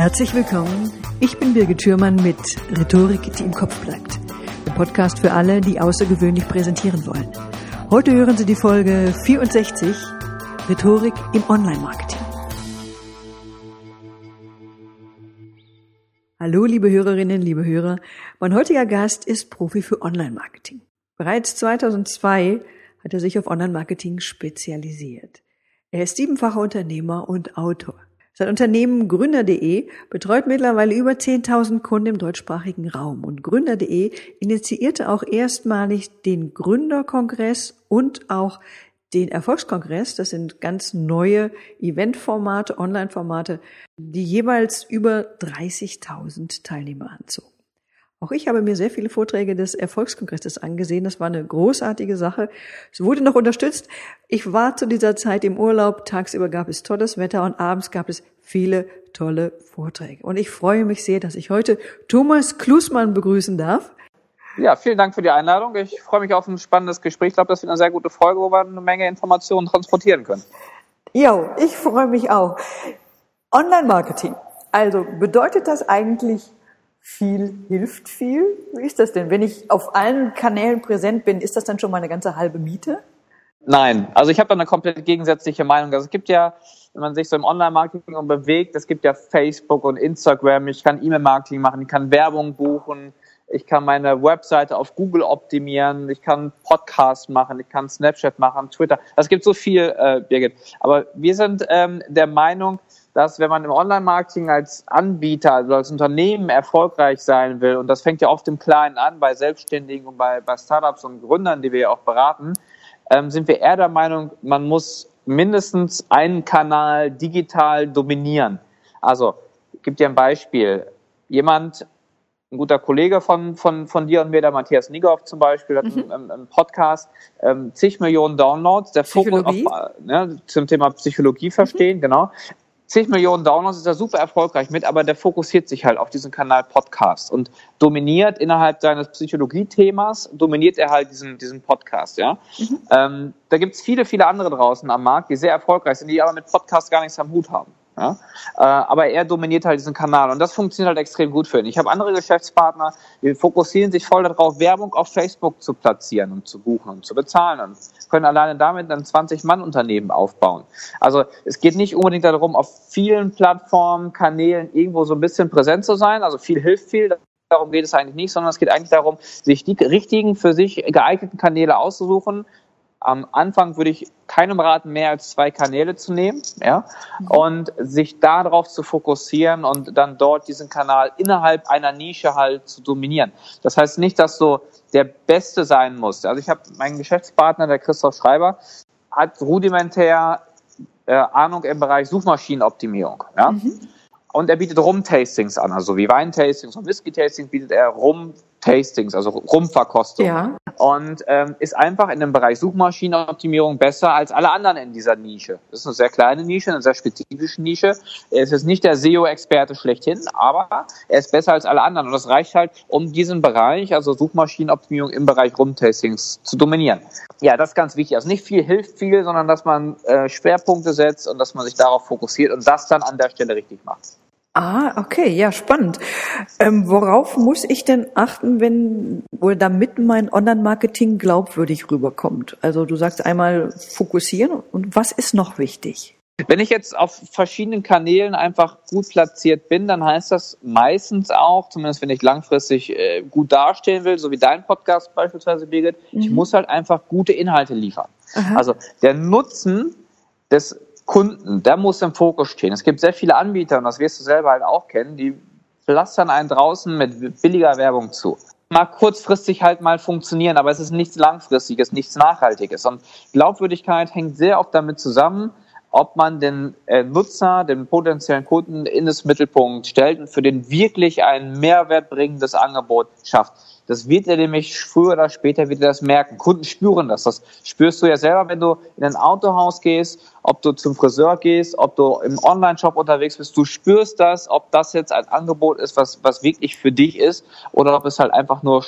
Herzlich willkommen. Ich bin Birgit Schürmann mit Rhetorik, die im Kopf bleibt. Ein Podcast für alle, die außergewöhnlich präsentieren wollen. Heute hören Sie die Folge 64 Rhetorik im Online-Marketing. Hallo, liebe Hörerinnen, liebe Hörer. Mein heutiger Gast ist Profi für Online-Marketing. Bereits 2002 hat er sich auf Online-Marketing spezialisiert. Er ist siebenfacher Unternehmer und Autor. Sein Unternehmen Gründer.de betreut mittlerweile über 10.000 Kunden im deutschsprachigen Raum und Gründer.de initiierte auch erstmalig den Gründerkongress und auch den Erfolgskongress. Das sind ganz neue Eventformate, Online-Formate, die jeweils über 30.000 Teilnehmer anzogen. Auch ich habe mir sehr viele Vorträge des Erfolgskongresses angesehen. Das war eine großartige Sache. Es wurde noch unterstützt. Ich war zu dieser Zeit im Urlaub. Tagsüber gab es tolles Wetter und abends gab es viele tolle Vorträge. Und ich freue mich sehr, dass ich heute Thomas Klusmann begrüßen darf. Ja, vielen Dank für die Einladung. Ich freue mich auf ein spannendes Gespräch. Ich glaube, das wird eine sehr gute Folge, wo wir eine Menge Informationen transportieren können. Jo, ich freue mich auch. Online-Marketing. Also bedeutet das eigentlich viel hilft viel? Wie ist das denn? Wenn ich auf allen Kanälen präsent bin, ist das dann schon mal eine ganze halbe Miete? Nein, also ich habe da eine komplett gegensätzliche Meinung. Also es gibt ja, wenn man sich so im Online-Marketing bewegt, es gibt ja Facebook und Instagram, ich kann E-Mail-Marketing machen, ich kann Werbung buchen, ich kann meine Webseite auf Google optimieren, ich kann Podcast machen, ich kann Snapchat machen, Twitter. Es gibt so viel, äh, Birgit. Aber wir sind ähm, der Meinung, dass wenn man im Online-Marketing als Anbieter, also als Unternehmen erfolgreich sein will, und das fängt ja oft im Kleinen an, bei Selbstständigen und bei, bei Startups und Gründern, die wir ja auch beraten, ähm, sind wir eher der Meinung, man muss mindestens einen Kanal digital dominieren. Also, ich gebe dir ein Beispiel. Jemand, ein guter Kollege von, von, von dir und mir, der Matthias Nigoff zum Beispiel, hat mhm. einen, einen, Podcast, ähm, zig Millionen Downloads, der Fokus auf, ne, zum Thema Psychologie verstehen, mhm. genau zig Millionen Downloads, ist er super erfolgreich mit, aber der fokussiert sich halt auf diesen Kanal Podcast und dominiert innerhalb seines Psychologie-Themas, dominiert er halt diesen, diesen Podcast, ja. Mhm. Ähm, da gibt's viele, viele andere draußen am Markt, die sehr erfolgreich sind, die aber mit Podcast gar nichts am Hut haben. Ja? Äh, aber er dominiert halt diesen Kanal und das funktioniert halt extrem gut für ihn. Ich habe andere Geschäftspartner, die fokussieren sich voll darauf, Werbung auf Facebook zu platzieren und zu buchen und zu bezahlen und können alleine damit ein 20-Mann-Unternehmen aufbauen. Also es geht nicht unbedingt darum, auf vielen Plattformen, Kanälen irgendwo so ein bisschen präsent zu sein. Also viel hilft viel. Darum geht es eigentlich nicht, sondern es geht eigentlich darum, sich die richtigen, für sich geeigneten Kanäle auszusuchen, am Anfang würde ich keinem raten, mehr als zwei Kanäle zu nehmen, ja, mhm. und sich darauf zu fokussieren und dann dort diesen Kanal innerhalb einer Nische halt zu dominieren. Das heißt nicht, dass du der Beste sein musst. Also ich habe meinen Geschäftspartner, der Christoph Schreiber, hat rudimentär äh, Ahnung im Bereich Suchmaschinenoptimierung, ja. Mhm. Und er bietet Rum-Tastings an, also wie Wein-Tastings und Whisky-Tastings bietet er Rum Tastings, also Rumverkostung. Ja. Und ähm, ist einfach in dem Bereich Suchmaschinenoptimierung besser als alle anderen in dieser Nische. Das ist eine sehr kleine Nische, eine sehr spezifische Nische. Er ist jetzt nicht der SEO-Experte schlechthin, aber er ist besser als alle anderen. Und das reicht halt, um diesen Bereich, also Suchmaschinenoptimierung im Bereich Rumtastings zu dominieren. Ja, das ist ganz wichtig. Also nicht viel hilft viel, sondern dass man äh, Schwerpunkte setzt und dass man sich darauf fokussiert und das dann an der Stelle richtig macht. Ah, okay, ja, spannend. Ähm, worauf muss ich denn achten, wenn oder damit mein Online-Marketing glaubwürdig rüberkommt? Also du sagst einmal fokussieren und was ist noch wichtig? Wenn ich jetzt auf verschiedenen Kanälen einfach gut platziert bin, dann heißt das meistens auch, zumindest wenn ich langfristig äh, gut dastehen will, so wie dein Podcast beispielsweise, Birgit, mhm. ich muss halt einfach gute Inhalte liefern. Aha. Also der Nutzen des Kunden, der muss im Fokus stehen. Es gibt sehr viele Anbieter, und das wirst du selber halt auch kennen, die pflastern einen draußen mit billiger Werbung zu. Mag kurzfristig halt mal funktionieren, aber es ist nichts Langfristiges, nichts Nachhaltiges. Und Glaubwürdigkeit hängt sehr oft damit zusammen, ob man den äh, Nutzer, den potenziellen Kunden in das Mittelpunkt stellt und für den wirklich ein Mehrwert bringendes Angebot schafft. Das wird er nämlich früher oder später wieder das merken. Kunden spüren das. Das spürst du ja selber, wenn du in ein Autohaus gehst, ob du zum Friseur gehst, ob du im Online-Shop unterwegs bist. Du spürst das, ob das jetzt ein Angebot ist, was, was wirklich für dich ist oder ob es halt einfach nur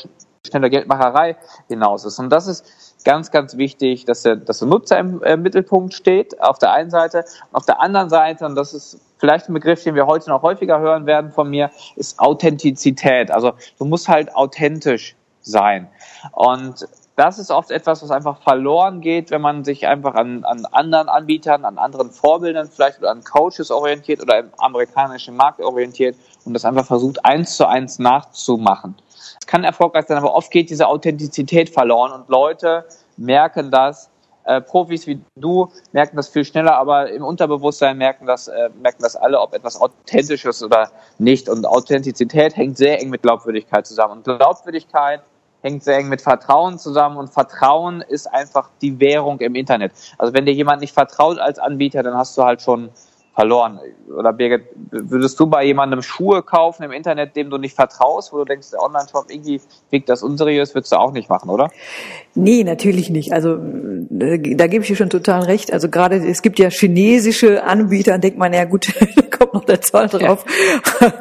schnelle Geldmacherei hinaus ist. Und das ist ganz, ganz wichtig, dass der, dass der Nutzer im äh, Mittelpunkt steht, auf der einen Seite. Auf der anderen Seite, und das ist vielleicht ein Begriff, den wir heute noch häufiger hören werden von mir, ist Authentizität. Also du musst halt authentisch sein. Und das ist oft etwas, was einfach verloren geht, wenn man sich einfach an, an anderen Anbietern, an anderen Vorbildern vielleicht oder an Coaches orientiert oder im amerikanischen Markt orientiert und das einfach versucht, eins zu eins nachzumachen. Es kann erfolgreich sein, aber oft geht diese Authentizität verloren und Leute merken das, äh, Profis wie du merken das viel schneller, aber im Unterbewusstsein merken das, äh, merken das alle, ob etwas authentisch ist oder nicht. Und Authentizität hängt sehr eng mit Glaubwürdigkeit zusammen. Und Glaubwürdigkeit hängt sehr eng mit Vertrauen zusammen und Vertrauen ist einfach die Währung im Internet. Also wenn dir jemand nicht vertraut als Anbieter, dann hast du halt schon verloren. Oder Birgit, würdest du bei jemandem Schuhe kaufen im Internet, dem du nicht vertraust, wo du denkst, der Online-Shop irgendwie wirkt das unseriös, würdest du auch nicht machen, oder? Nee, natürlich nicht. Also äh, da gebe ich dir schon total recht. Also gerade es gibt ja chinesische Anbieter, denkt man, ja gut, da kommt noch der Zoll drauf ja.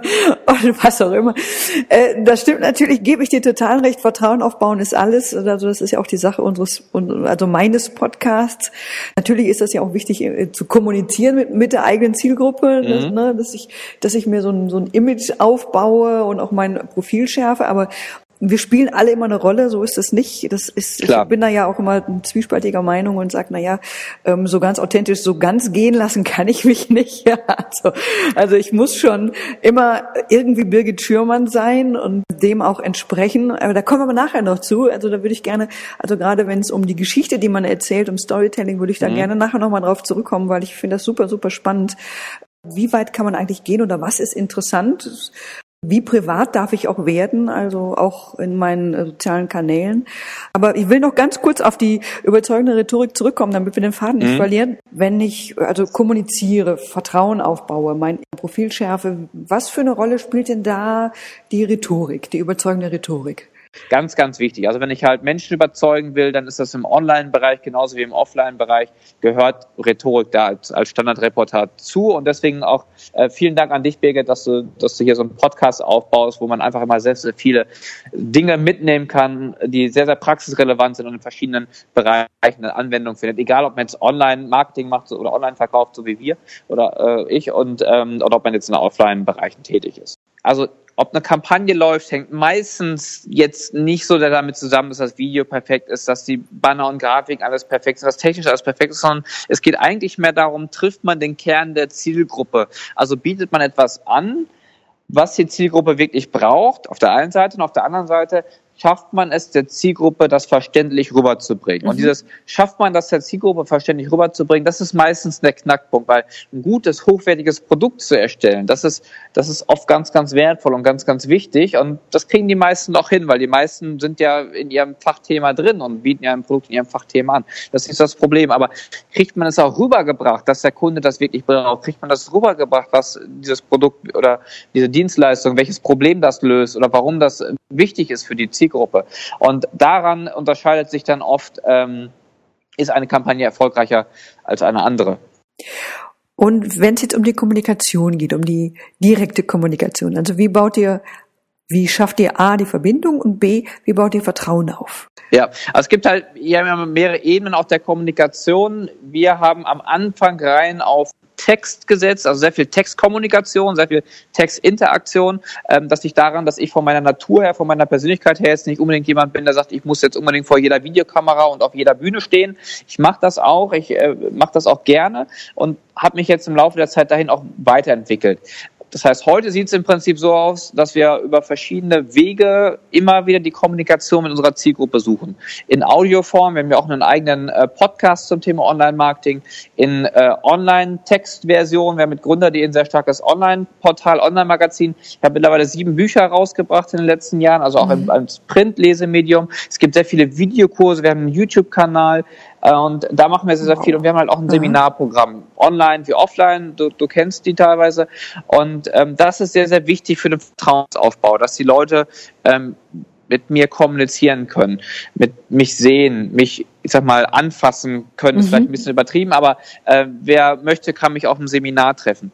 und was auch immer. Äh, das stimmt natürlich, gebe ich dir total recht. Vertrauen aufbauen ist alles. Also das ist ja auch die Sache unseres, also meines Podcasts. Natürlich ist das ja auch wichtig äh, zu kommunizieren mit, mit der eigenen eigenen Zielgruppe, mhm. ne, dass ich, dass ich mir so ein, so ein Image aufbaue und auch mein Profil schärfe, aber wir spielen alle immer eine Rolle, so ist es nicht. Das ist, Klar. ich bin da ja auch immer zwiespaltiger Meinung und sage, na ja, ähm, so ganz authentisch, so ganz gehen lassen kann ich mich nicht. Ja, also, also ich muss schon immer irgendwie Birgit Schürmann sein und dem auch entsprechen. Aber da kommen wir nachher noch zu. Also da würde ich gerne, also gerade wenn es um die Geschichte, die man erzählt, um Storytelling, würde ich da mhm. gerne nachher nochmal drauf zurückkommen, weil ich finde das super, super spannend. Wie weit kann man eigentlich gehen oder was ist interessant? Wie privat darf ich auch werden, also auch in meinen äh, sozialen Kanälen. Aber ich will noch ganz kurz auf die überzeugende Rhetorik zurückkommen, damit wir den Faden nicht mhm. verlieren. Wenn ich also kommuniziere, Vertrauen aufbaue, mein Profil schärfe, was für eine Rolle spielt denn da die Rhetorik, die überzeugende Rhetorik? Ganz, ganz wichtig. Also wenn ich halt Menschen überzeugen will, dann ist das im Online-Bereich genauso wie im Offline-Bereich, gehört Rhetorik da als, als Standardreporter zu. Und deswegen auch äh, vielen Dank an dich, Birgit, dass du, dass du hier so einen Podcast aufbaust, wo man einfach immer sehr, sehr viele Dinge mitnehmen kann, die sehr, sehr praxisrelevant sind und in verschiedenen Bereichen eine Anwendung findet. Egal, ob man jetzt Online-Marketing macht oder online verkauft, so wie wir oder äh, ich, und ähm, oder ob man jetzt in Offline-Bereichen tätig ist. Also ob eine Kampagne läuft, hängt meistens jetzt nicht so damit zusammen, dass das Video perfekt ist, dass die Banner und Grafik alles perfekt sind, dass technisch alles perfekt ist, sondern es geht eigentlich mehr darum, trifft man den Kern der Zielgruppe. Also bietet man etwas an, was die Zielgruppe wirklich braucht, auf der einen Seite und auf der anderen Seite schafft man es der Zielgruppe, das verständlich rüberzubringen. Mhm. Und dieses schafft man das der Zielgruppe verständlich rüberzubringen, das ist meistens der Knackpunkt, weil ein gutes, hochwertiges Produkt zu erstellen, das ist, das ist oft ganz, ganz wertvoll und ganz, ganz wichtig. Und das kriegen die meisten auch hin, weil die meisten sind ja in ihrem Fachthema drin und bieten ja ein Produkt in ihrem Fachthema an. Das ist das Problem. Aber kriegt man es auch rübergebracht, dass der Kunde das wirklich braucht? Kriegt man das rübergebracht, was dieses Produkt oder diese Dienstleistung, welches Problem das löst oder warum das wichtig ist für die Zielgruppe? Zielgruppe. Und daran unterscheidet sich dann oft, ähm, ist eine Kampagne erfolgreicher als eine andere. Und wenn es jetzt um die Kommunikation geht, um die direkte Kommunikation, also wie baut ihr wie schafft ihr A die Verbindung und B, wie baut ihr Vertrauen auf? Ja, also es gibt halt ja mehrere Ebenen auch der Kommunikation. Wir haben am Anfang rein auf Text gesetzt, also sehr viel Textkommunikation, sehr viel Textinteraktion. Ähm, das liegt daran, dass ich von meiner Natur her, von meiner Persönlichkeit her jetzt nicht unbedingt jemand bin, der sagt, ich muss jetzt unbedingt vor jeder Videokamera und auf jeder Bühne stehen. Ich mache das auch, ich äh, mache das auch gerne und habe mich jetzt im Laufe der Zeit dahin auch weiterentwickelt. Das heißt, heute sieht es im Prinzip so aus, dass wir über verschiedene Wege immer wieder die Kommunikation mit unserer Zielgruppe suchen. In Audioform, wir haben ja auch einen eigenen äh, Podcast zum Thema Online-Marketing, in äh, Online-Textversion, wir haben mit Gründer.de ein sehr starkes Online-Portal, Online-Magazin. Ich habe mittlerweile sieben Bücher rausgebracht in den letzten Jahren, also auch mhm. als Print-Lesemedium. Es gibt sehr viele Videokurse, wir haben einen YouTube-Kanal, und da machen wir sehr, sehr viel. Und wir haben halt auch ein Seminarprogramm, online wie offline. Du, du kennst die teilweise. Und ähm, das ist sehr, sehr wichtig für den Vertrauensaufbau, dass die Leute ähm, mit mir kommunizieren können, mit mich sehen, mich, ich sag mal, anfassen können, mhm. ist vielleicht ein bisschen übertrieben, aber äh, wer möchte, kann mich auf einem Seminar treffen.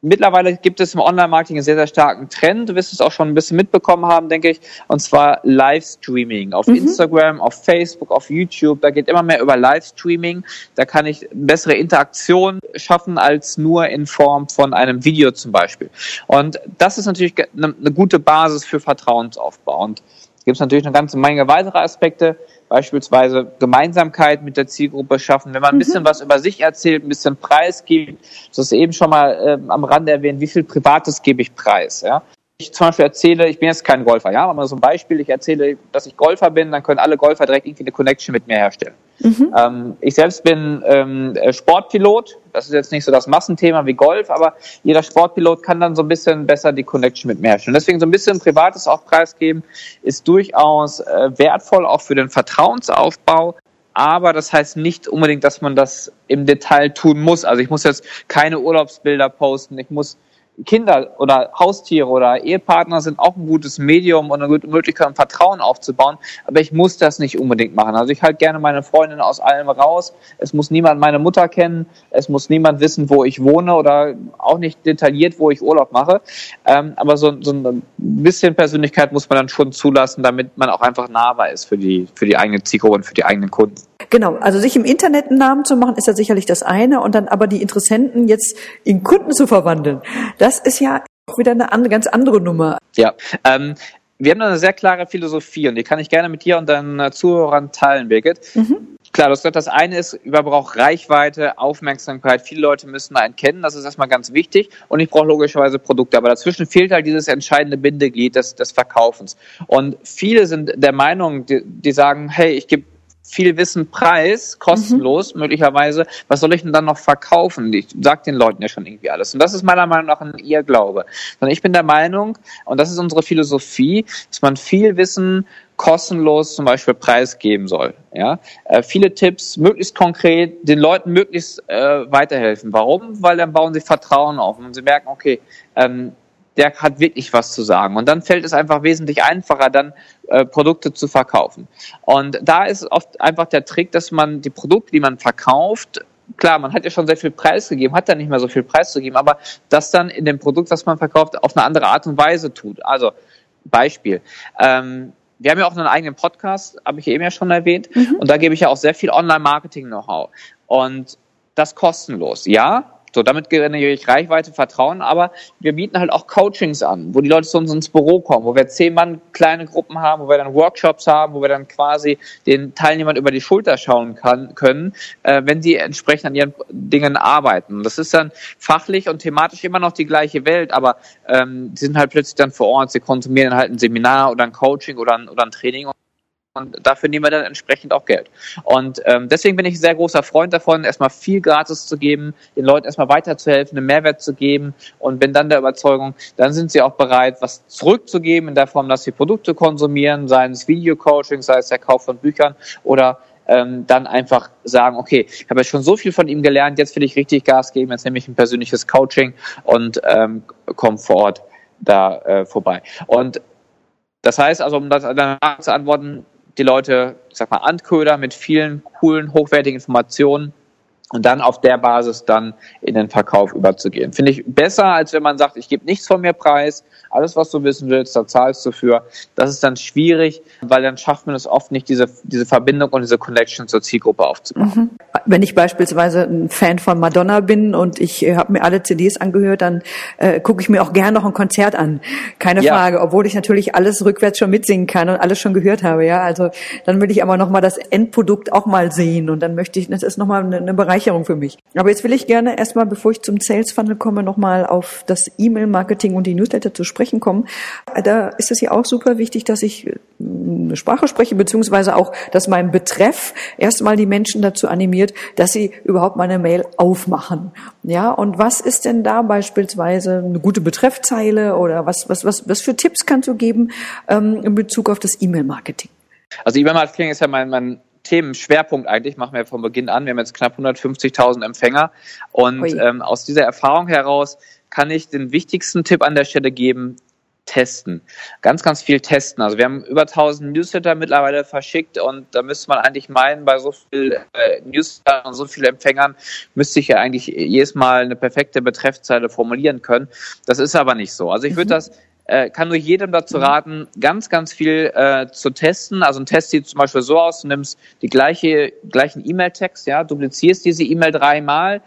Mittlerweile gibt es im Online-Marketing einen sehr, sehr starken Trend. Du wirst es auch schon ein bisschen mitbekommen haben, denke ich. Und zwar Livestreaming auf mhm. Instagram, auf Facebook, auf YouTube. Da geht immer mehr über Livestreaming. Da kann ich bessere Interaktion schaffen als nur in Form von einem Video zum Beispiel. Und das ist natürlich eine, eine gute Basis für Vertrauensaufbau. Und gibt es natürlich eine ganze Menge weitere Aspekte beispielsweise Gemeinsamkeit mit der Zielgruppe schaffen, wenn man ein mhm. bisschen was über sich erzählt, ein bisschen Preis gibt, das ist eben schon mal äh, am Rande erwähnt, wie viel Privates gebe ich preis, ja. Ich zum Beispiel erzähle, ich bin jetzt kein Golfer, ja, aber mal so ein Beispiel, ich erzähle, dass ich Golfer bin, dann können alle Golfer direkt irgendwie eine Connection mit mir herstellen. Mhm. Ähm, ich selbst bin ähm, äh, Sportpilot. Das ist jetzt nicht so das Massenthema wie Golf, aber jeder Sportpilot kann dann so ein bisschen besser die Connection mit mir herstellen. Deswegen so ein bisschen Privates auch preisgeben ist durchaus äh, wertvoll, auch für den Vertrauensaufbau. Aber das heißt nicht unbedingt, dass man das im Detail tun muss. Also ich muss jetzt keine Urlaubsbilder posten. Ich muss Kinder oder Haustiere oder Ehepartner sind auch ein gutes Medium und eine gute Möglichkeit, Vertrauen aufzubauen. Aber ich muss das nicht unbedingt machen. Also ich halte gerne meine Freundin aus allem raus. Es muss niemand meine Mutter kennen. Es muss niemand wissen, wo ich wohne oder auch nicht detailliert, wo ich Urlaub mache. Ähm, aber so, so ein bisschen Persönlichkeit muss man dann schon zulassen, damit man auch einfach nahbar ist für die, für die eigene Zielgruppe und für die eigenen Kunden. Genau, also sich im Internet einen Namen zu machen, ist ja sicherlich das eine und dann aber die Interessenten jetzt in Kunden zu verwandeln, das ist ja auch wieder eine andere, ganz andere Nummer. Ja, ähm, wir haben da eine sehr klare Philosophie und die kann ich gerne mit dir und deinen Zuhörern teilen, Birgit. Mhm. Klar, das, das eine ist, ich brauche Reichweite, Aufmerksamkeit. Viele Leute müssen einen kennen, das ist erstmal ganz wichtig. Und ich brauche logischerweise Produkte. Aber dazwischen fehlt halt dieses entscheidende Bindeglied des, des Verkaufens. Und viele sind der Meinung, die, die sagen, hey, ich gebe viel Wissen preis, kostenlos mhm. möglicherweise, was soll ich denn dann noch verkaufen? Ich sag den Leuten ja schon irgendwie alles. Und das ist meiner Meinung nach ein Irrglaube. Sondern ich bin der Meinung, und das ist unsere Philosophie, dass man viel Wissen kostenlos zum Beispiel preisgeben soll. Ja, äh, viele Tipps, möglichst konkret, den Leuten möglichst äh, weiterhelfen. Warum? Weil dann bauen sie Vertrauen auf und sie merken, okay, ähm, der hat wirklich was zu sagen. Und dann fällt es einfach wesentlich einfacher, dann äh, Produkte zu verkaufen. Und da ist oft einfach der Trick, dass man die Produkte, die man verkauft, klar, man hat ja schon sehr viel Preis gegeben, hat dann nicht mehr so viel Preis zu geben, aber das dann in dem Produkt, was man verkauft, auf eine andere Art und Weise tut. Also Beispiel. Ähm, wir haben ja auch einen eigenen Podcast, habe ich eben ja schon erwähnt, mhm. und da gebe ich ja auch sehr viel Online-Marketing-Know-how. Und das kostenlos. Ja, so, damit generiere ich Reichweite, Vertrauen, aber wir bieten halt auch Coachings an, wo die Leute zu uns ins Büro kommen, wo wir zehn Mann kleine Gruppen haben, wo wir dann Workshops haben, wo wir dann quasi den Teilnehmern über die Schulter schauen kann, können, äh, wenn sie entsprechend an ihren Dingen arbeiten. Das ist dann fachlich und thematisch immer noch die gleiche Welt, aber ähm, die sind halt plötzlich dann vor Ort, sie konsumieren halt ein Seminar oder ein Coaching oder ein, oder ein Training und dafür nehmen wir dann entsprechend auch Geld. Und ähm, deswegen bin ich ein sehr großer Freund davon, erstmal viel gratis zu geben, den Leuten erstmal weiterzuhelfen, einen Mehrwert zu geben und bin dann der Überzeugung, dann sind sie auch bereit, was zurückzugeben in der Form, dass sie Produkte konsumieren, sei es Videocoaching, sei es der Kauf von Büchern oder ähm, dann einfach sagen, okay, ich habe jetzt schon so viel von ihm gelernt, jetzt will ich richtig Gas geben, jetzt nehme ich ein persönliches Coaching und ähm, komme vor Ort da äh, vorbei. Und das heißt also, um das danach zu antworten, die Leute, ich sag mal, anköder mit vielen coolen, hochwertigen Informationen und dann auf der Basis dann in den Verkauf überzugehen. Finde ich besser, als wenn man sagt, ich gebe nichts von mir preis, alles, was du wissen willst, da zahlst du für. Das ist dann schwierig, weil dann schafft man es oft nicht, diese, diese Verbindung und diese Connection zur Zielgruppe aufzubauen. Mhm. Wenn ich beispielsweise ein Fan von Madonna bin und ich äh, habe mir alle CDs angehört, dann äh, gucke ich mir auch gern noch ein Konzert an. Keine ja. Frage, obwohl ich natürlich alles rückwärts schon mitsingen kann und alles schon gehört habe. Ja, also dann will ich aber noch mal das Endprodukt auch mal sehen und dann möchte ich, das ist noch mal eine, eine Bereicherung für mich. Aber jetzt will ich gerne erstmal, bevor ich zum Sales Funnel komme, noch mal auf das E-Mail-Marketing und die Newsletter zu sprechen kommen. Da ist es ja auch super wichtig, dass ich äh, eine Sprache spreche, beziehungsweise auch, dass mein Betreff erstmal die Menschen dazu animiert, dass sie überhaupt meine Mail aufmachen. Ja, und was ist denn da beispielsweise eine gute Betreffzeile oder was, was, was, was für Tipps kannst du geben ähm, in Bezug auf das E-Mail-Marketing? Also E-Mail-Marketing ist ja mein, mein Themenschwerpunkt eigentlich, machen wir von Beginn an. Wir haben jetzt knapp 150.000 Empfänger und ähm, aus dieser Erfahrung heraus kann ich den wichtigsten Tipp an der Stelle geben, testen. Ganz, ganz viel testen. Also wir haben über 1000 Newsletter mittlerweile verschickt und da müsste man eigentlich meinen, bei so viel äh, Newsletter und so vielen Empfängern müsste ich ja eigentlich jedes Mal eine perfekte Betreffzeile formulieren können. Das ist aber nicht so. Also ich würde mhm. das äh, kann nur jedem dazu mhm. raten, ganz, ganz viel äh, zu testen. Also ein Test sieht zum Beispiel so aus, du nimmst die gleiche, gleichen E-Mail-Text, ja, duplizierst diese E-Mail dreimal,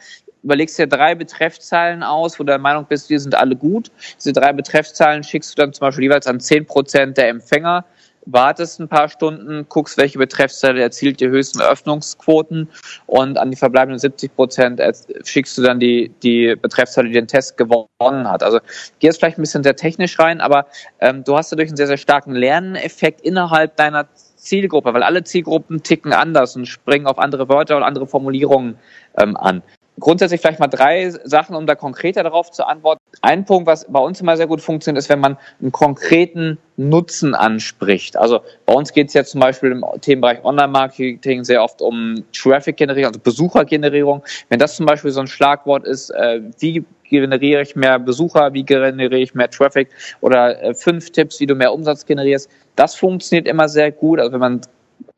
überlegst dir drei Betreffzeilen aus, wo du der Meinung bist, die sind alle gut. Diese drei Betreffzeilen schickst du dann zum Beispiel jeweils an zehn Prozent der Empfänger, wartest ein paar Stunden, guckst, welche Betreffzeile erzielt die höchsten Öffnungsquoten und an die verbleibenden 70 Prozent schickst du dann die, die Betreffzeile, die den Test gewonnen hat. Also geh jetzt vielleicht ein bisschen sehr technisch rein, aber ähm, du hast dadurch einen sehr, sehr starken Lerneffekt innerhalb deiner Zielgruppe, weil alle Zielgruppen ticken anders und springen auf andere Wörter und andere Formulierungen ähm, an grundsätzlich vielleicht mal drei Sachen, um da konkreter darauf zu antworten. Ein Punkt, was bei uns immer sehr gut funktioniert, ist, wenn man einen konkreten Nutzen anspricht. Also bei uns geht es ja zum Beispiel im Themenbereich Online-Marketing sehr oft um Traffic-Generierung, also Besuchergenerierung. Wenn das zum Beispiel so ein Schlagwort ist, äh, wie generiere ich mehr Besucher, wie generiere ich mehr Traffic oder äh, fünf Tipps, wie du mehr Umsatz generierst, das funktioniert immer sehr gut. Also wenn man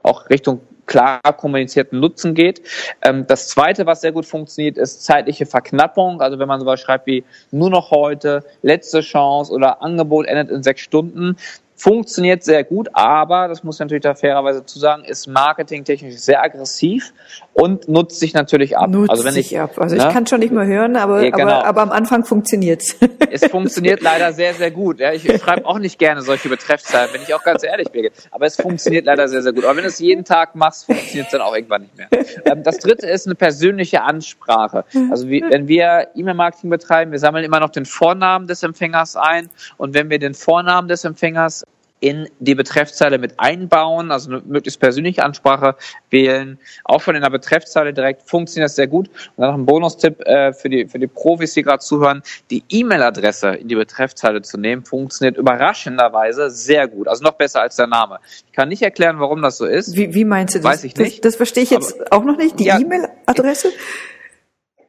auch Richtung klar kommunizierten Nutzen geht. Ähm, das zweite, was sehr gut funktioniert, ist zeitliche Verknappung. Also wenn man sowas schreibt wie nur noch heute, letzte Chance oder Angebot endet in sechs Stunden, funktioniert sehr gut, aber, das muss ich natürlich da fairerweise zu sagen, ist marketingtechnisch sehr aggressiv und nutzt sich natürlich ab. Nutzt also wenn ich, ab. Also ne? ich kann schon nicht mehr hören, aber, ja, genau. aber, aber am Anfang funktioniert's. Es funktioniert leider sehr, sehr gut. Ja, ich schreibe auch nicht gerne solche Betreffzeilen, wenn ich auch ganz ehrlich bin. Aber es funktioniert leider sehr, sehr gut. Aber wenn du es jeden Tag machst, funktioniert es dann auch irgendwann nicht mehr. Ähm, das dritte ist eine persönliche Ansprache. Also wie, wenn wir E-Mail-Marketing betreiben, wir sammeln immer noch den Vornamen des Empfängers ein und wenn wir den Vornamen des Empfängers in die Betreffzeile mit einbauen, also eine möglichst persönliche Ansprache wählen, auch schon in der Betreffzeile direkt, funktioniert das sehr gut. Und dann noch ein Bonustipp äh, für, die, für die Profis, die gerade zuhören, die E-Mail-Adresse in die Betreffzeile zu nehmen, funktioniert überraschenderweise sehr gut, also noch besser als der Name. Ich kann nicht erklären, warum das so ist. Wie, wie meinst du das? Weiß ich nicht. Das, das verstehe ich jetzt Aber, auch noch nicht, die ja, E-Mail-Adresse?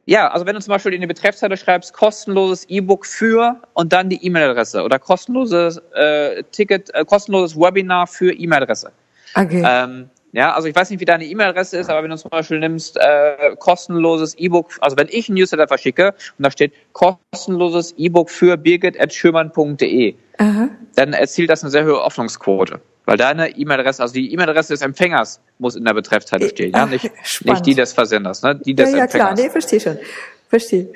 Ja, also wenn du zum Beispiel in die Betreffzeile schreibst, kostenloses E-Book für und dann die E-Mail-Adresse oder kostenloses äh, Ticket, äh, kostenloses Webinar für E-Mail-Adresse. Okay. Ähm, ja, also ich weiß nicht, wie deine E-Mail-Adresse ist, aber wenn du zum Beispiel nimmst äh, kostenloses E-Book, also wenn ich ein Newsletter verschicke und da steht kostenloses E-Book für birgit.schürmann.de, dann erzielt das eine sehr hohe Öffnungsquote. Weil deine E-Mail-Adresse, also die E-Mail-Adresse des Empfängers muss in der Betreffzeile stehen, ja, nicht, nicht die des Versenders, ne, die des ja, ja, Empfängers. Ja, klar, nee, verstehe schon, verstehe.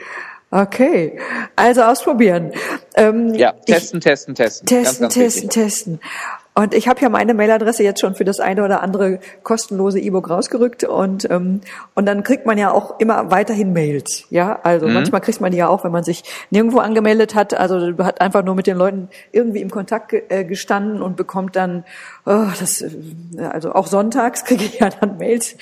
Okay, also ausprobieren. Ähm, ja, testen, ich, testen, testen. Testen, ganz, ganz testen, wichtig. testen. Und ich habe ja meine Mailadresse jetzt schon für das eine oder andere kostenlose E-Book rausgerückt und ähm, und dann kriegt man ja auch immer weiterhin Mails. Ja, also mhm. manchmal kriegt man die ja auch, wenn man sich nirgendwo angemeldet hat, also hat einfach nur mit den Leuten irgendwie im Kontakt äh, gestanden und bekommt dann, oh, das, äh, also auch sonntags kriege ich ja dann Mails.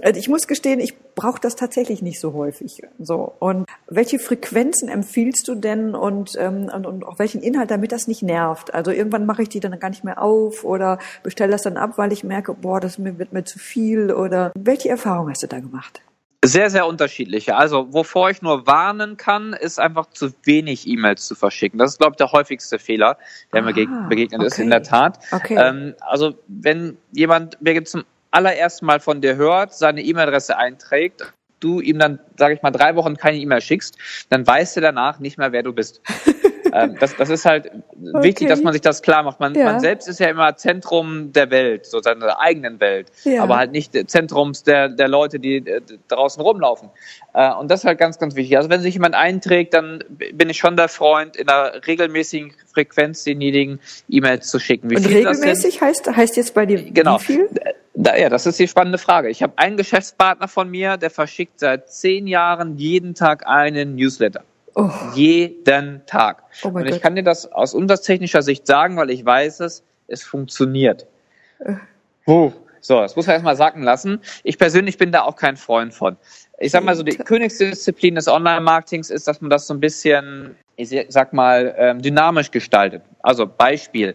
Äh, ich muss gestehen, ich brauche das tatsächlich nicht so häufig. So und welche Frequenzen empfiehlst du denn und ähm, und, und auch welchen Inhalt, damit das nicht nervt? Also irgendwann mache ich die dann gar nicht mehr auf oder bestelle das dann ab, weil ich merke, boah, das wird mir zu viel oder welche Erfahrung hast du da gemacht? Sehr, sehr unterschiedliche. Also, wovor ich nur warnen kann, ist einfach zu wenig E-Mails zu verschicken. Das ist, glaube ich, der häufigste Fehler, der ah, mir begegnet okay. ist, in der Tat. Okay. Ähm, also, wenn jemand mir zum allerersten Mal von dir hört, seine E-Mail-Adresse einträgt, du ihm dann, sage ich mal, drei Wochen keine E-Mail schickst, dann weißt du danach nicht mehr, wer du bist. ähm, das, das ist halt okay. wichtig, dass man sich das klar macht. Man, ja. man selbst ist ja immer Zentrum der Welt, so seiner eigenen Welt, ja. aber halt nicht Zentrums der, der Leute, die äh, draußen rumlaufen. Äh, und das ist halt ganz, ganz wichtig. Also wenn sich jemand einträgt, dann bin ich schon der Freund, in einer regelmäßigen Frequenz denjenigen E-Mails zu schicken. Wie und regelmäßig heißt, heißt jetzt bei dir genau. wie viel? Da, ja, das ist die spannende Frage. Ich habe einen Geschäftspartner von mir, der verschickt seit zehn Jahren jeden Tag einen Newsletter. Oh. Jeden Tag. Oh und ich Gott. kann dir das aus umsatztechnischer Sicht sagen, weil ich weiß es, es funktioniert. Äh. Oh. So, das muss man erstmal sacken lassen. Ich persönlich bin da auch kein Freund von. Ich sag mal so, die Königsdisziplin des Online-Marketings ist, dass man das so ein bisschen, ich sag mal, ähm, dynamisch gestaltet. Also Beispiel.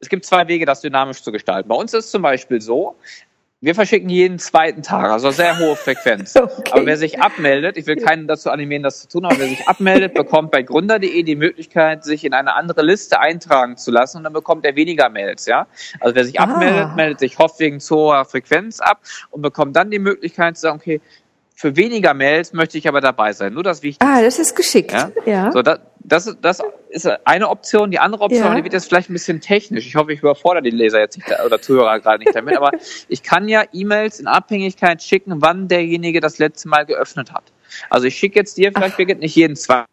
Es gibt zwei Wege, das dynamisch zu gestalten. Bei uns ist es zum Beispiel so, Wir verschicken jeden zweiten Tag, also sehr hohe Frequenz. Okay. Aber wer sich abmeldet, ich will keinen dazu animieren, das zu tun, aber wer sich abmeldet, bekommt bei gründer.de die Möglichkeit, sich in eine andere Liste eintragen zu lassen und dann bekommt er weniger Mails, ja. Also wer sich ah. abmeldet, meldet sich hofft wegen zu hoher Frequenz ab und bekommt dann die Möglichkeit zu sagen, okay, für weniger Mails möchte ich aber dabei sein. Nur das Wichtigste. Ah, das ist geschickt. Ja. ja. So, das, das, das ist eine Option. Die andere Option, ja. die wird jetzt vielleicht ein bisschen technisch. Ich hoffe, ich überfordere die Leser jetzt nicht oder Zuhörer gerade nicht damit. Aber ich kann ja E-Mails in Abhängigkeit schicken, wann derjenige das letzte Mal geöffnet hat. Also ich schicke jetzt dir vielleicht, Birgit, nicht jeden zwei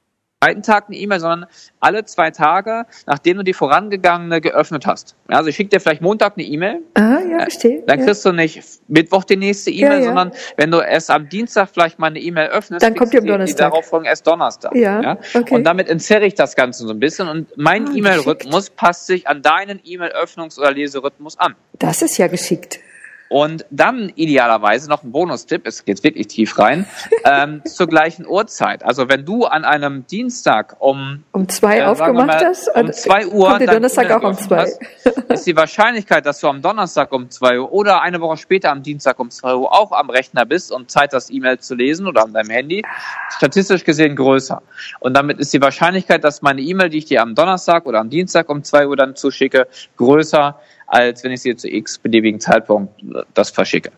zweiten Tag eine E-Mail, sondern alle zwei Tage, nachdem du die vorangegangene geöffnet hast. Also ich schicke dir vielleicht Montag eine E-Mail. Ah, ja, verstehe. Dann kriegst ja. du nicht Mittwoch die nächste E-Mail, ja, ja. sondern wenn du erst am Dienstag vielleicht mal eine E-Mail öffnest, dann kommt die am Donnerstag. Die darauf folgen erst Donnerstag. Ja? Okay. Und damit entzerre ich das Ganze so ein bisschen und mein ah, E-Mail-Rhythmus passt sich an deinen E-Mail-Öffnungs- oder Leserhythmus an. Das ist ja geschickt. Und dann idealerweise noch ein Bonustipp, es geht wirklich tief rein, ähm, zur gleichen Uhrzeit. Also wenn du an einem Dienstag um um zwei äh, aufgemacht mal, hast, um zwei Uhr, kommt der Donnerstag auch um zwei. Hast, ist die Wahrscheinlichkeit, dass du am Donnerstag um zwei Uhr oder eine Woche später am Dienstag um zwei Uhr auch am Rechner bist und Zeit hast, E-Mail zu lesen oder an deinem Handy, statistisch gesehen größer. Und damit ist die Wahrscheinlichkeit, dass meine E-Mail, die ich dir am Donnerstag oder am Dienstag um zwei Uhr dann zuschicke, größer, als wenn ich sie zu x beliebigen Zeitpunkt das verschicke.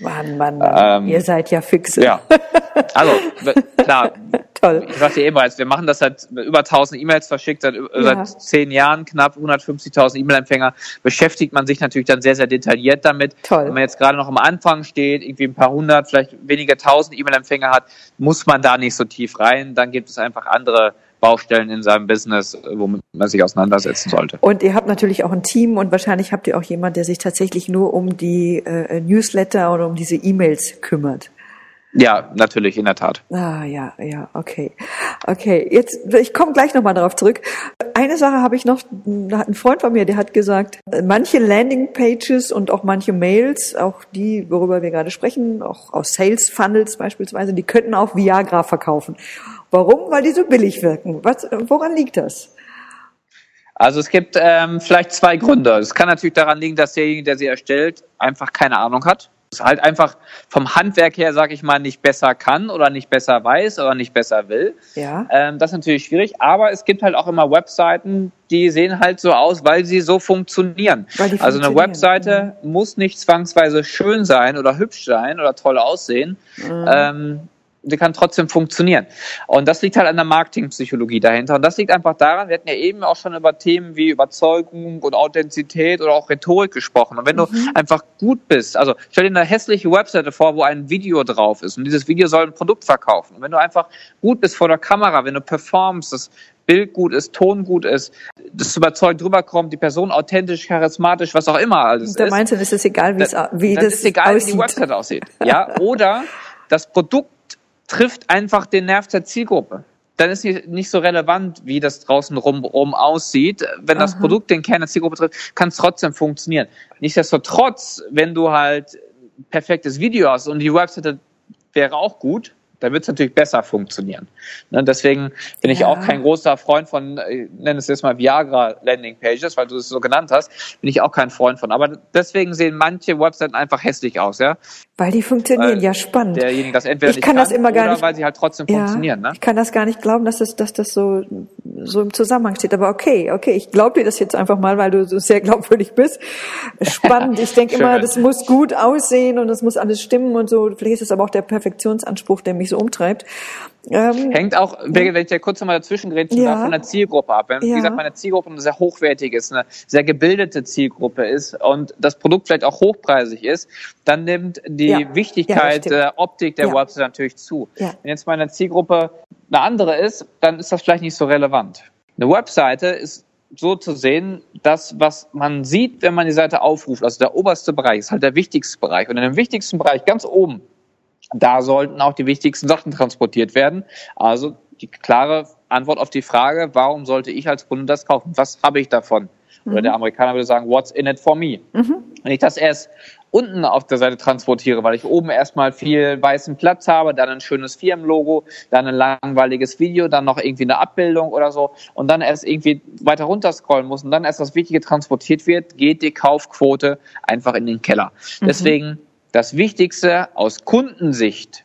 Mann, Mann, Mann. Ähm, ihr seid ja fixe. Ja, also klar. Toll. Ich sagte eben bereits, wir machen das seit über 1000 E-Mails verschickt, seit, ja. seit zehn Jahren, knapp 150.000 E-Mail-Empfänger, beschäftigt man sich natürlich dann sehr, sehr detailliert damit. Toll. Wenn man jetzt gerade noch am Anfang steht, irgendwie ein paar hundert, vielleicht weniger tausend E-Mail-Empfänger hat, muss man da nicht so tief rein. Dann gibt es einfach andere Baustellen in seinem Business, womit man sich auseinandersetzen sollte. Und ihr habt natürlich auch ein Team und wahrscheinlich habt ihr auch jemand, der sich tatsächlich nur um die äh, Newsletter oder um diese E-Mails kümmert. Ja, natürlich, in der Tat. Ah, ja, ja, okay. Okay, jetzt, ich komme gleich nochmal darauf zurück. Eine Sache habe ich noch, da hat ein Freund von mir, der hat gesagt, manche Landingpages und auch manche Mails, auch die, worüber wir gerade sprechen, auch aus Sales Funnels beispielsweise, die könnten auch Viagra verkaufen. Warum? Weil die so billig wirken. Was, woran liegt das? Also es gibt ähm, vielleicht zwei Gründe. Es kann natürlich daran liegen, dass derjenige, der sie erstellt, einfach keine Ahnung hat. Es halt einfach vom Handwerk her, sag ich mal, nicht besser kann oder nicht besser weiß oder nicht besser will. Ja. Ähm, das ist natürlich schwierig. Aber es gibt halt auch immer Webseiten, die sehen halt so aus, weil sie so funktionieren. also eine Webseite mhm. muss nicht zwangsweise schön sein oder hübsch sein oder toll aussehen. Mhm. Ähm, die kann trotzdem funktionieren. Und das liegt halt an der Marketingpsychologie dahinter. Und das liegt einfach daran, wir hatten ja eben auch schon über Themen wie Überzeugung und Authentizität oder auch Rhetorik gesprochen. Und wenn mhm. du einfach gut bist, also stell dir eine hässliche Webseite vor, wo ein Video drauf ist und dieses Video soll ein Produkt verkaufen. Und wenn du einfach gut bist vor der Kamera, wenn du performst, das Bild gut ist, Ton gut ist, das überzeugt rüberkommt, die Person authentisch, charismatisch, was auch immer alles da ist. Da meinst du, ist es egal, wie es wie das ist egal, aussieht. wie die Website aussieht. Ja, oder das Produkt trifft einfach den Nerv der Zielgruppe. Dann ist nicht so relevant, wie das draußen rum, rum aussieht. Wenn das Aha. Produkt den Kern der Zielgruppe trifft, kann es trotzdem funktionieren. Nichtsdestotrotz, wenn du halt perfektes Video hast und die Webseite wäre auch gut, da wird es natürlich besser funktionieren. Ne, deswegen bin ich ja. auch kein großer Freund von, ich äh, nenne es jetzt mal Viagra Landing Pages, weil du es so genannt hast, bin ich auch kein Freund von. Aber deswegen sehen manche Webseiten einfach hässlich aus, ja. Weil die funktionieren, weil ja spannend. Derjenige das entweder ich kann, kann das immer gar nicht, weil sie halt trotzdem ja, funktionieren. Ne? Ich kann das gar nicht glauben, dass das, dass das so, so im Zusammenhang steht. Aber okay, okay, ich glaube dir das jetzt einfach mal, weil du so sehr glaubwürdig bist. Spannend. Ich denke immer, das muss gut aussehen und das muss alles stimmen und so. Vielleicht ist es aber auch der Perfektionsanspruch, der mich so umtreibt. Ähm, Hängt auch, wenn ich ja kurz nochmal dazwischen grätschen ja. von der Zielgruppe ab. Wenn, ja. Wie gesagt, meine Zielgruppe eine sehr hochwertige ist, eine sehr gebildete Zielgruppe ist und das Produkt vielleicht auch hochpreisig ist, dann nimmt die ja. Wichtigkeit der Optik der Website natürlich zu. Wenn jetzt meine Zielgruppe eine andere ist, dann ist das vielleicht nicht so relevant. Eine Webseite ist so zu sehen, das, was man sieht, wenn man die Seite aufruft, also der oberste Bereich ist halt der wichtigste Bereich. Und in dem wichtigsten Bereich ganz oben da sollten auch die wichtigsten Sachen transportiert werden. Also die klare Antwort auf die Frage, warum sollte ich als Kunde das kaufen? Was habe ich davon? Oder der Amerikaner würde sagen, what's in it for me? Mhm. Wenn ich das erst unten auf der Seite transportiere, weil ich oben erstmal viel weißen Platz habe, dann ein schönes Firmenlogo, dann ein langweiliges Video, dann noch irgendwie eine Abbildung oder so und dann erst irgendwie weiter runter scrollen muss und dann erst das Wichtige transportiert wird, geht die Kaufquote einfach in den Keller. Mhm. Deswegen das Wichtigste aus Kundensicht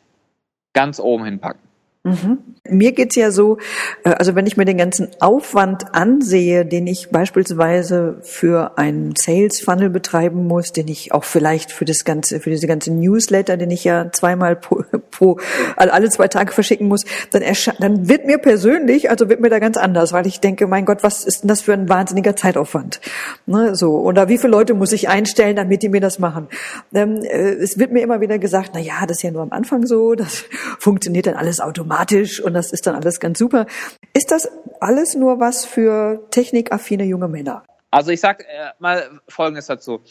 ganz oben hinpacken. Mhm. Mir geht's ja so, äh, also wenn ich mir den ganzen Aufwand ansehe, den ich beispielsweise für einen Sales Funnel betreiben muss, den ich auch vielleicht für das ganze, für diese ganze Newsletter, den ich ja zweimal pro, pro alle zwei Tage verschicken muss, dann, dann wird mir persönlich, also wird mir da ganz anders, weil ich denke, mein Gott, was ist denn das für ein wahnsinniger Zeitaufwand? Ne, so oder wie viele Leute muss ich einstellen, damit die mir das machen? Ähm, äh, es wird mir immer wieder gesagt, na ja, das ist ja nur am Anfang so, das funktioniert dann alles automatisch automatisch und das ist dann alles ganz super. Ist das alles nur was für technikaffine junge Männer? Also ich sag äh, mal Folgendes dazu.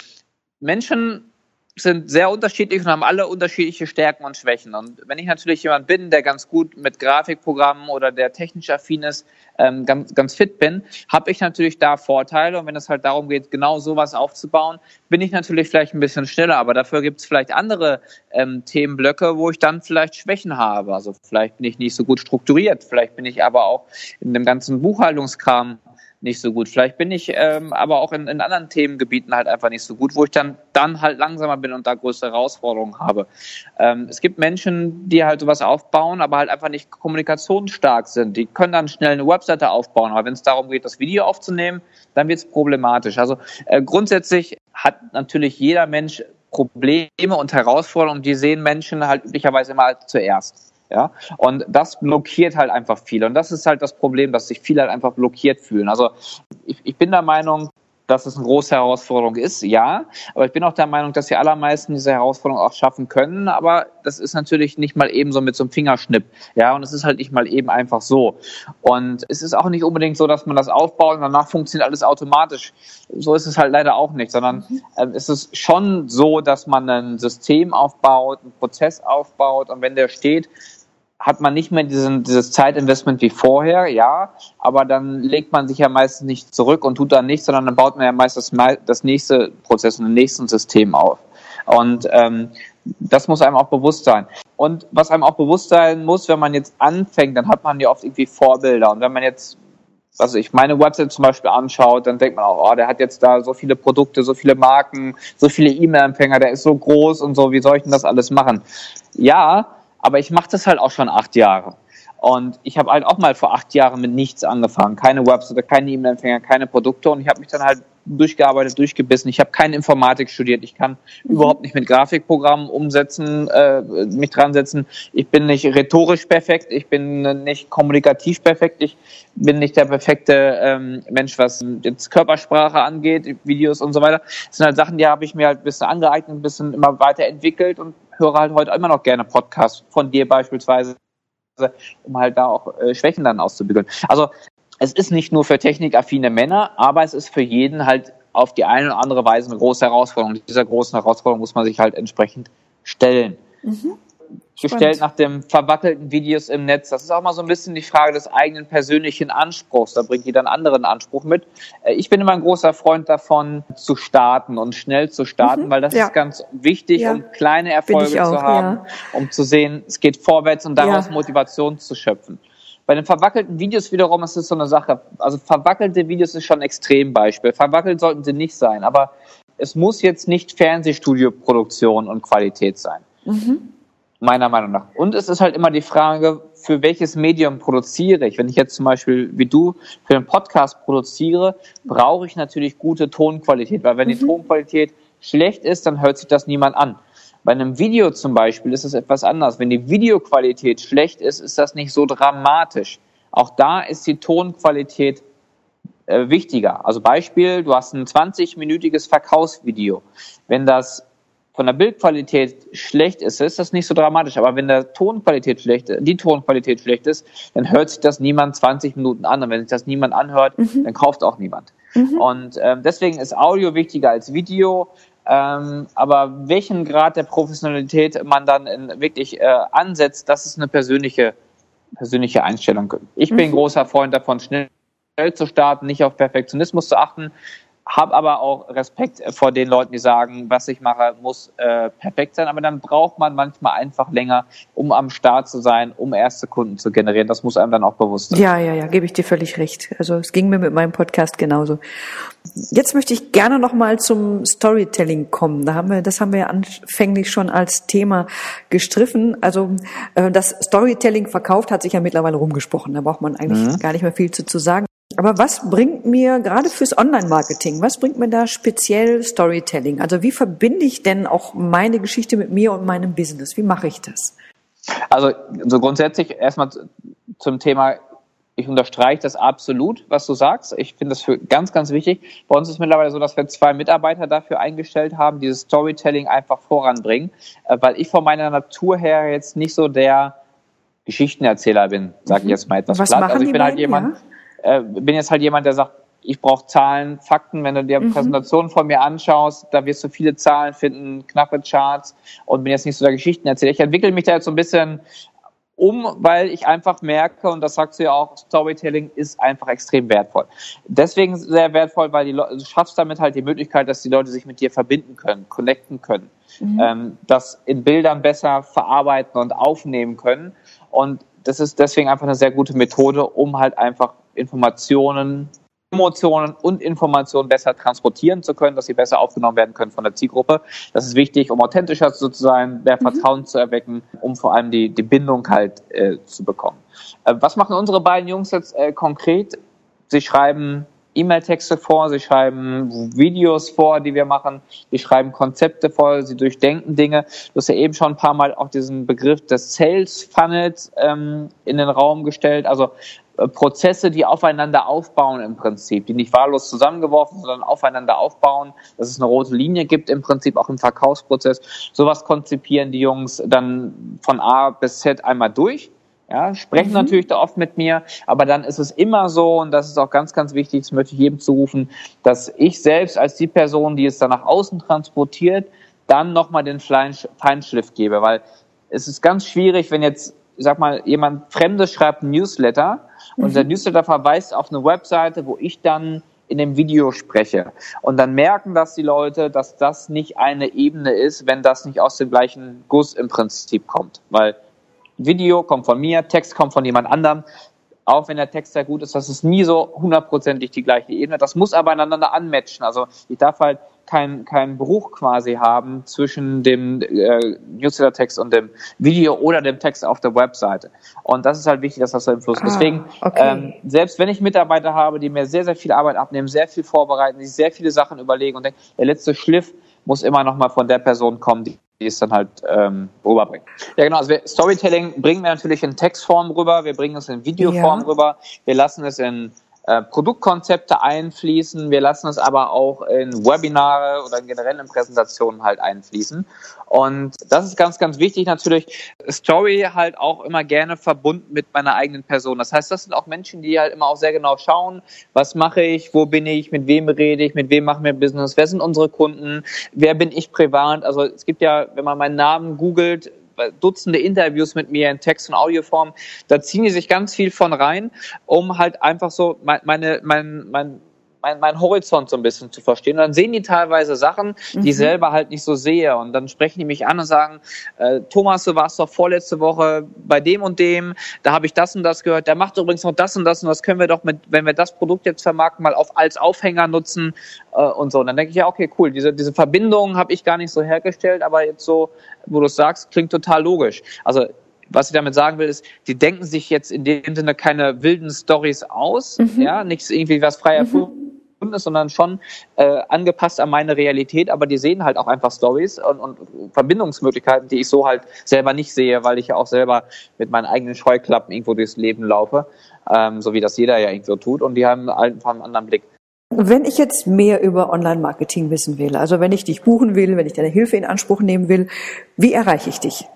Menschen sind sehr unterschiedlich und haben alle unterschiedliche Stärken und Schwächen. Und wenn ich natürlich jemand bin, der ganz gut mit Grafikprogrammen oder der technisch affin ist, ähm, ganz, ganz fit bin, habe ich natürlich da Vorteile. Und wenn es halt darum geht, genau sowas aufzubauen, bin ich natürlich vielleicht ein bisschen schneller. Aber dafür gibt es vielleicht andere ähm, Themenblöcke, wo ich dann vielleicht Schwächen habe. Also vielleicht bin ich nicht so gut strukturiert. Vielleicht bin ich aber auch in dem ganzen Buchhaltungskram nicht so gut. Vielleicht bin ich ähm, aber auch in, in anderen Themengebieten halt einfach nicht so gut, wo ich dann, dann halt langsamer bin und da größere Herausforderungen habe. Ähm, es gibt Menschen, die halt sowas aufbauen, aber halt einfach nicht kommunikationsstark sind. Die können dann schnell eine Webseite aufbauen, aber wenn es darum geht, das Video aufzunehmen, dann wird es problematisch. Also äh, grundsätzlich hat natürlich jeder Mensch Probleme und Herausforderungen, die sehen Menschen halt üblicherweise immer zuerst. Ja, und das blockiert halt einfach viele. Und das ist halt das Problem, dass sich viele halt einfach blockiert fühlen. Also ich, ich bin der Meinung, dass es eine große Herausforderung ist, ja. Aber ich bin auch der Meinung, dass die allermeisten diese Herausforderung auch schaffen können. Aber das ist natürlich nicht mal eben so mit so einem Fingerschnipp. Ja, und es ist halt nicht mal eben einfach so. Und es ist auch nicht unbedingt so, dass man das aufbaut und danach funktioniert alles automatisch. So ist es halt leider auch nicht, sondern äh, es ist schon so, dass man ein System aufbaut, einen Prozess aufbaut und wenn der steht, hat man nicht mehr diesen, dieses Zeitinvestment wie vorher, ja, aber dann legt man sich ja meistens nicht zurück und tut dann nichts, sondern dann baut man ja meistens das, das nächste Prozess und ein nächsten System auf. Und ähm, das muss einem auch bewusst sein. Und was einem auch bewusst sein muss, wenn man jetzt anfängt, dann hat man ja oft irgendwie Vorbilder. Und wenn man jetzt, also ich meine Website zum Beispiel anschaut, dann denkt man auch, oh, der hat jetzt da so viele Produkte, so viele Marken, so viele E-Mail-Empfänger, der ist so groß und so, wie soll ich denn das alles machen? Ja, aber ich mache das halt auch schon acht Jahre. Und ich habe halt auch mal vor acht Jahren mit nichts angefangen. Keine Webseite, keine E-Mail-Empfänger, keine Produkte. Und ich habe mich dann halt durchgearbeitet, durchgebissen. Ich habe keine Informatik studiert. Ich kann mhm. überhaupt nicht mit Grafikprogrammen umsetzen, äh, mich dran setzen. Ich bin nicht rhetorisch perfekt. Ich bin nicht kommunikativ perfekt. Ich bin nicht der perfekte ähm, Mensch, was jetzt Körpersprache angeht, Videos und so weiter. Das sind halt Sachen, die habe ich mir halt ein bisschen angeeignet, ein bisschen immer weiterentwickelt und höre halt heute immer noch gerne Podcasts von dir beispielsweise, um halt da auch äh, Schwächen dann auszubügeln. Also es ist nicht nur für technikaffine Männer, aber es ist für jeden halt auf die eine oder andere Weise eine große Herausforderung. Dieser großen Herausforderung muss man sich halt entsprechend stellen. Mhm gestellt nach dem verwackelten Videos im Netz. Das ist auch mal so ein bisschen die Frage des eigenen persönlichen Anspruchs. Da bringt jeder einen anderen Anspruch mit. Äh, ich bin immer ein großer Freund davon, zu starten und schnell zu starten, mhm, weil das ja. ist ganz wichtig, ja. um kleine Erfolge auch, zu haben, ja. um zu sehen, es geht vorwärts und daraus Motivation zu schöpfen. Bei den verwackelten Videos wiederum ist es so eine Sache. Also verwackelte Videos ist schon ein Extrembeispiel. Verwackelt sollten sie nicht sein, aber es muss jetzt nicht Fernsehstudio-Produktion und Qualität sein. Mhm meiner Meinung nach. Und es ist halt immer die Frage, für welches Medium produziere ich. Wenn ich jetzt zum Beispiel wie du für einen Podcast produziere, brauche ich natürlich gute Tonqualität, weil wenn mhm. die Tonqualität schlecht ist, dann hört sich das niemand an. Bei einem Video zum Beispiel ist es etwas anders. Wenn die Videoqualität schlecht ist, ist das nicht so dramatisch. Auch da ist die Tonqualität äh, wichtiger. Also Beispiel, du hast ein 20-minütiges Verkaufsvideo. Wenn das von der Bildqualität schlecht ist, ist das nicht so dramatisch. Aber wenn der Tonqualität schlecht, die Tonqualität schlecht ist, dann hört sich das niemand 20 Minuten an. Und wenn sich das niemand anhört, mhm. dann kauft auch niemand. Mhm. Und ähm, deswegen ist Audio wichtiger als Video. Ähm, aber welchen Grad der Professionalität man dann in, wirklich äh, ansetzt, das ist eine persönliche, persönliche Einstellung. Ich bin mhm. großer Freund davon, schnell zu starten, nicht auf Perfektionismus zu achten, habe aber auch Respekt vor den Leuten, die sagen, was ich mache, muss äh, perfekt sein. Aber dann braucht man manchmal einfach länger, um am Start zu sein, um erste Kunden zu generieren. Das muss einem dann auch bewusst sein. Ja, ja, ja, gebe ich dir völlig recht. Also es ging mir mit meinem Podcast genauso. Jetzt möchte ich gerne noch mal zum Storytelling kommen. Da haben wir, das haben wir anfänglich schon als Thema gestriffen. Also äh, das Storytelling verkauft hat sich ja mittlerweile rumgesprochen. Da braucht man eigentlich mhm. gar nicht mehr viel zu, zu sagen. Aber was bringt mir gerade fürs Online-Marketing, was bringt mir da speziell Storytelling? Also wie verbinde ich denn auch meine Geschichte mit mir und meinem Business? Wie mache ich das? Also so grundsätzlich erstmal zum Thema, ich unterstreiche das absolut, was du sagst. Ich finde das für ganz, ganz wichtig. Bei uns ist mittlerweile so, dass wir zwei Mitarbeiter dafür eingestellt haben, dieses Storytelling einfach voranbringen, äh, weil ich von meiner Natur her jetzt nicht so der Geschichtenerzähler bin, sage ich mhm. jetzt mal etwas was platt. Also ich bin halt jemand, ja? Äh, bin jetzt halt jemand, der sagt, ich brauche Zahlen, Fakten. Wenn du dir mhm. Präsentationen von mir anschaust, da wirst du viele Zahlen finden, knappe Charts und bin jetzt nicht so der Geschichten-Erzähler. Ich entwickle mich da jetzt so ein bisschen um, weil ich einfach merke, und das sagst du ja auch, Storytelling ist einfach extrem wertvoll. Deswegen sehr wertvoll, weil die du schaffst damit halt die Möglichkeit, dass die Leute sich mit dir verbinden können, connecten können, mhm. ähm, das in Bildern besser verarbeiten und aufnehmen können. Und das ist deswegen einfach eine sehr gute Methode, um halt einfach Informationen, Emotionen und Informationen besser transportieren zu können, dass sie besser aufgenommen werden können von der Zielgruppe. Das ist wichtig, um authentischer zu sein, mehr mhm. Vertrauen zu erwecken, um vor allem die, die Bindung halt äh, zu bekommen. Äh, was machen unsere beiden Jungs jetzt äh, konkret? Sie schreiben E-Mail-Texte vor, sie schreiben Videos vor, die wir machen, sie schreiben Konzepte vor, sie durchdenken Dinge. Du hast ja eben schon ein paar Mal auch diesen Begriff des Sales Funnels ähm, in den Raum gestellt. Also äh, Prozesse, die aufeinander aufbauen im Prinzip, die nicht wahllos zusammengeworfen, sondern aufeinander aufbauen, dass es eine rote Linie gibt im Prinzip auch im Verkaufsprozess. Sowas konzipieren die Jungs dann von A bis Z einmal durch. Ja, sprechen mhm. natürlich da oft mit mir, aber dann ist es immer so, und das ist auch ganz, ganz wichtig, das möchte ich jedem zurufen, dass ich selbst als die Person, die es dann nach außen transportiert, dann nochmal den Feinschliff gebe, weil es ist ganz schwierig, wenn jetzt, ich sag mal, jemand Fremdes schreibt ein Newsletter und der mhm. Newsletter verweist auf eine Webseite, wo ich dann in dem Video spreche. Und dann merken das die Leute, dass das nicht eine Ebene ist, wenn das nicht aus dem gleichen Guss im Prinzip kommt. Weil Video kommt von mir, Text kommt von jemand anderem auch wenn der Text sehr gut ist, das ist nie so hundertprozentig die gleiche Ebene. Das muss aber einander anmatchen. Also ich darf halt keinen kein Bruch quasi haben zwischen dem äh, Newsletter-Text und dem Video oder dem Text auf der Webseite. Und das ist halt wichtig, dass das so im Fluss ist. Ah, Deswegen, okay. ähm, selbst wenn ich Mitarbeiter habe, die mir sehr, sehr viel Arbeit abnehmen, sehr viel vorbereiten, sich sehr viele Sachen überlegen und denken, der letzte Schliff muss immer noch mal von der Person kommen, die die es dann halt ähm, rüberbringen. Ja, genau. Also wir, Storytelling bringen wir natürlich in Textform rüber, wir bringen es in Videoform ja. rüber, wir lassen es in äh, Produktkonzepte einfließen. Wir lassen es aber auch in Webinare oder generell in Präsentationen halt einfließen. Und das ist ganz, ganz wichtig natürlich. Story halt auch immer gerne verbunden mit meiner eigenen Person. Das heißt, das sind auch Menschen, die halt immer auch sehr genau schauen, was mache ich, wo bin ich, mit wem rede ich, mit wem machen wir Business, wer sind unsere Kunden, wer bin ich privat. Also es gibt ja, wenn man meinen Namen googelt, Dutzende Interviews mit mir in Text- und Audioform. Da ziehen die sich ganz viel von rein, um halt einfach so meine, mein, mein, mein, mein Horizont so ein bisschen zu verstehen. Und dann sehen die teilweise Sachen, die mhm. ich selber halt nicht so sehe. Und dann sprechen die mich an und sagen, äh, Thomas, du warst doch vorletzte Woche bei dem und dem, da habe ich das und das gehört, der macht übrigens noch das und das und das können wir doch mit, wenn wir das Produkt jetzt vermarkten, mal auf als Aufhänger nutzen äh, und so. Und dann denke ich ja, okay, cool, diese, diese Verbindung habe ich gar nicht so hergestellt, aber jetzt so, wo du es sagst, klingt total logisch. Also was ich damit sagen will, ist, die denken sich jetzt in dem Sinne keine wilden Stories aus, mhm. ja, nichts irgendwie was frei erfunden. Mhm ist, sondern schon äh, angepasst an meine Realität, aber die sehen halt auch einfach Stories und, und Verbindungsmöglichkeiten, die ich so halt selber nicht sehe, weil ich ja auch selber mit meinen eigenen Scheuklappen irgendwo durchs Leben laufe, ähm, so wie das jeder ja irgendwo tut und die haben einfach einen anderen Blick. Wenn ich jetzt mehr über Online-Marketing wissen will, also wenn ich dich buchen will, wenn ich deine Hilfe in Anspruch nehmen will, wie erreiche ich dich?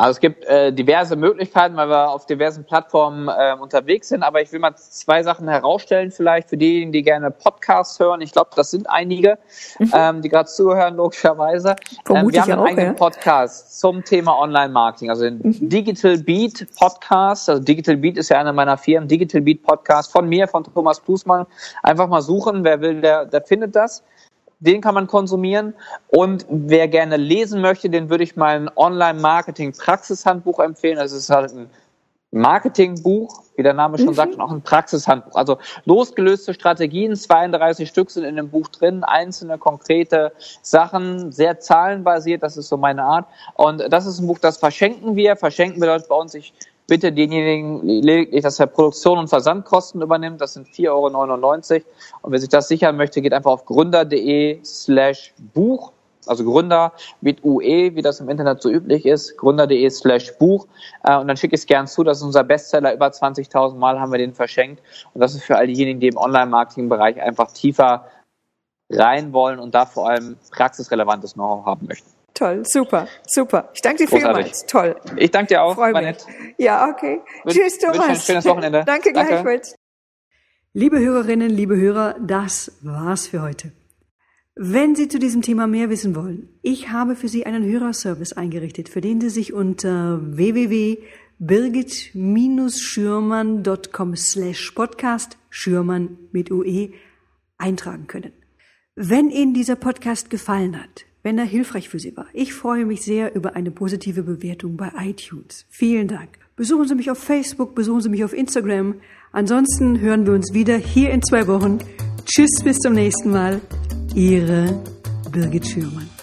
Also es gibt äh, diverse Möglichkeiten, weil wir auf diversen Plattformen äh, unterwegs sind. Aber ich will mal zwei Sachen herausstellen, vielleicht für diejenigen, die gerne Podcasts hören. Ich glaube, das sind einige, mhm. ähm, die gerade zuhören, logischerweise. Ähm, wir haben einen auch, eigenen ja. Podcast zum Thema Online-Marketing, also den mhm. Digital Beat Podcast. Also Digital Beat ist ja einer meiner Firmen. Digital Beat Podcast von mir, von Thomas Plusmann. Einfach mal suchen, wer will, der, der findet das den kann man konsumieren. Und wer gerne lesen möchte, den würde ich mein Online-Marketing-Praxishandbuch empfehlen. Das ist halt ein Marketingbuch, wie der Name schon mhm. sagt, und auch ein Praxishandbuch. Also losgelöste Strategien, 32 Stück sind in dem Buch drin, einzelne konkrete Sachen, sehr zahlenbasiert, das ist so meine Art. Und das ist ein Buch, das verschenken wir. Verschenken bedeutet bei uns, ich bitte denjenigen lediglich, dass er Produktion und Versandkosten übernimmt. Das sind 4,99 Euro. Und wer sich das sichern möchte, geht einfach auf gründer.de slash Buch. Also Gründer mit UE, wie das im Internet so üblich ist, gründer.de slash Buch. Äh, und dann schicke ich es gern zu. Das ist unser Bestseller. Über 20.000 Mal haben wir den verschenkt. Und das ist für all diejenigen, die im Online-Marketing-Bereich einfach tiefer rein wollen und da vor allem praxisrelevantes Know-how haben möchten. Toll, super, super. Ich danke dir vielmals. Toll. Ich danke dir auch. Freu mich. Nett. Ja, okay. Wün Tschüss, Thomas. Ein schönes Wochenende. danke, danke gleichfalls. Liebe Hörerinnen, liebe Hörer, das war's für heute. Wenn Sie zu diesem Thema mehr wissen wollen, ich habe für Sie einen Hörerservice eingerichtet, für den Sie sich unter www.birgit-schürmann.com slash podcast Schürmann mit UE eintragen können. Wenn Ihnen dieser Podcast gefallen hat, wenn er hilfreich für Sie war. Ich freue mich sehr über eine positive Bewertung bei iTunes. Vielen Dank. Besuchen Sie mich auf Facebook, besuchen Sie mich auf Instagram. Ansonsten hören wir uns wieder hier in zwei Wochen. Tschüss, bis zum nächsten Mal. Ihre Birgit Schürmann.